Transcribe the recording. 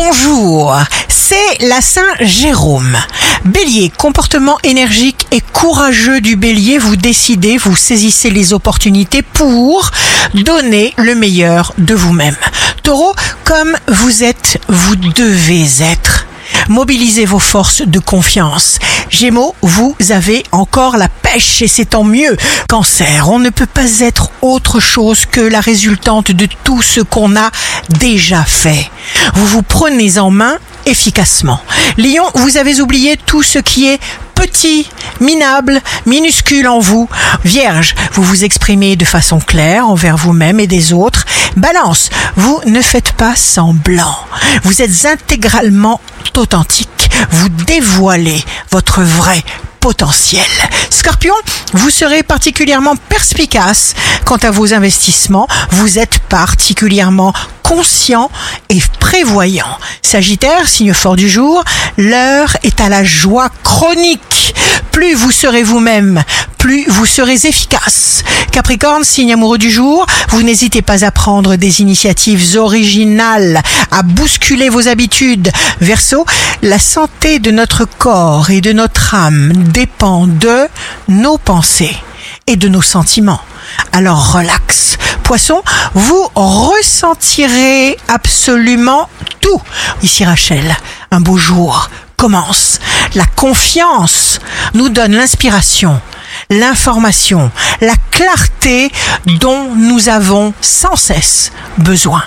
Bonjour, c'est la Saint Jérôme. Bélier, comportement énergique et courageux du bélier, vous décidez, vous saisissez les opportunités pour donner le meilleur de vous-même. Taureau, comme vous êtes, vous devez être. Mobilisez vos forces de confiance. Gémeaux, vous avez encore la pêche et c'est tant mieux. Cancer, on ne peut pas être autre chose que la résultante de tout ce qu'on a déjà fait. Vous vous prenez en main efficacement. Lion, vous avez oublié tout ce qui est petit, minable, minuscule en vous. Vierge, vous vous exprimez de façon claire envers vous-même et des autres. Balance, vous ne faites pas semblant. Vous êtes intégralement authentique. Vous dévoilez votre vrai potentiel. Scorpion, vous serez particulièrement perspicace quant à vos investissements. Vous êtes particulièrement conscient et prévoyant. Sagittaire, signe fort du jour, l'heure est à la joie chronique. Plus vous serez vous-même, plus vous serez efficace. Capricorne, signe amoureux du jour, vous n'hésitez pas à prendre des initiatives originales, à bousculer vos habitudes. Verseau, la santé de notre corps et de notre âme dépend de nos pensées et de nos sentiments. Alors relax. Poisson, vous ressentirez absolument tout. Ici Rachel, un beau jour commence. La confiance nous donne l'inspiration, l'information, la clarté dont nous avons sans cesse besoin.